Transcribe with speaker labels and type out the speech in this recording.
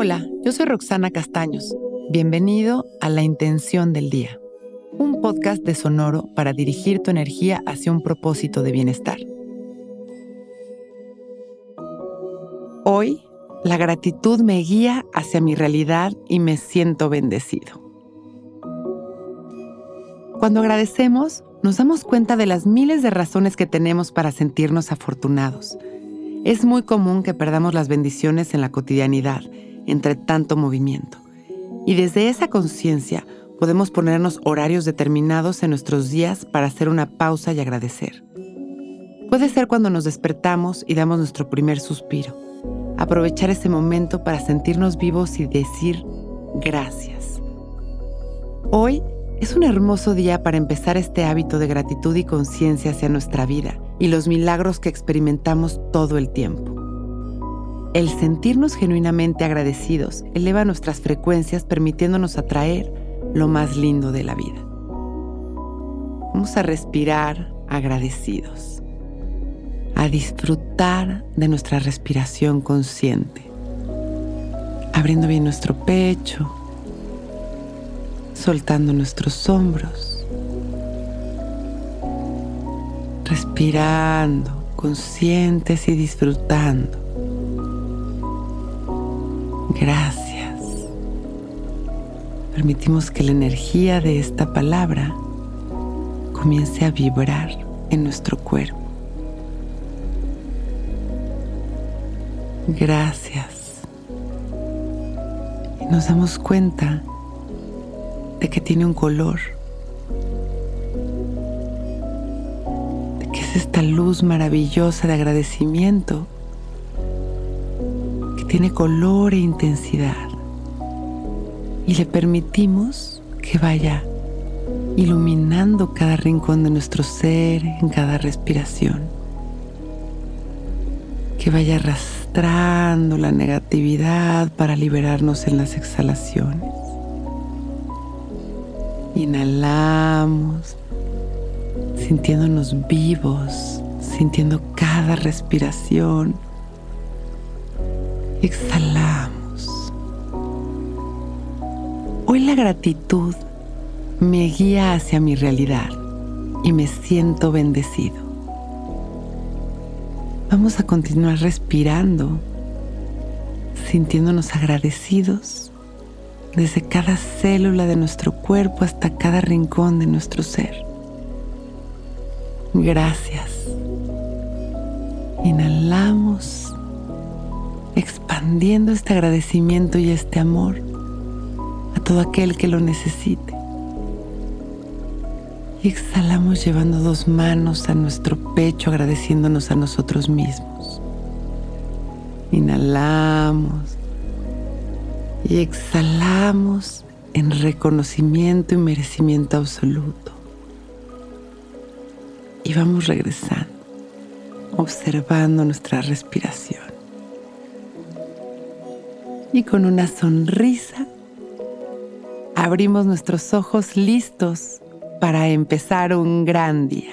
Speaker 1: Hola, yo soy Roxana Castaños. Bienvenido a La Intención del Día, un podcast de Sonoro para dirigir tu energía hacia un propósito de bienestar. Hoy, la gratitud me guía hacia mi realidad y me siento bendecido. Cuando agradecemos, nos damos cuenta de las miles de razones que tenemos para sentirnos afortunados. Es muy común que perdamos las bendiciones en la cotidianidad, entre tanto movimiento. Y desde esa conciencia podemos ponernos horarios determinados en nuestros días para hacer una pausa y agradecer. Puede ser cuando nos despertamos y damos nuestro primer suspiro. Aprovechar ese momento para sentirnos vivos y decir gracias. Hoy es un hermoso día para empezar este hábito de gratitud y conciencia hacia nuestra vida y los milagros que experimentamos todo el tiempo. El sentirnos genuinamente agradecidos eleva nuestras frecuencias permitiéndonos atraer lo más lindo de la vida. Vamos a respirar agradecidos, a disfrutar de nuestra respiración consciente, abriendo bien nuestro pecho, soltando nuestros hombros, respirando, conscientes y disfrutando. Gracias. Permitimos que la energía de esta palabra comience a vibrar en nuestro cuerpo. Gracias. Y nos damos cuenta de que tiene un color, de que es esta luz maravillosa de agradecimiento tiene color e intensidad y le permitimos que vaya iluminando cada rincón de nuestro ser en cada respiración, que vaya arrastrando la negatividad para liberarnos en las exhalaciones. Inhalamos, sintiéndonos vivos, sintiendo cada respiración. Exhalamos. Hoy la gratitud me guía hacia mi realidad y me siento bendecido. Vamos a continuar respirando, sintiéndonos agradecidos desde cada célula de nuestro cuerpo hasta cada rincón de nuestro ser. Gracias. Inhalamos, expandiendo este agradecimiento y este amor a todo aquel que lo necesite. Y exhalamos llevando dos manos a nuestro pecho agradeciéndonos a nosotros mismos. Inhalamos y exhalamos en reconocimiento y merecimiento absoluto. Y vamos regresando, observando nuestra respiración. Y con una sonrisa abrimos nuestros ojos listos para empezar un gran día.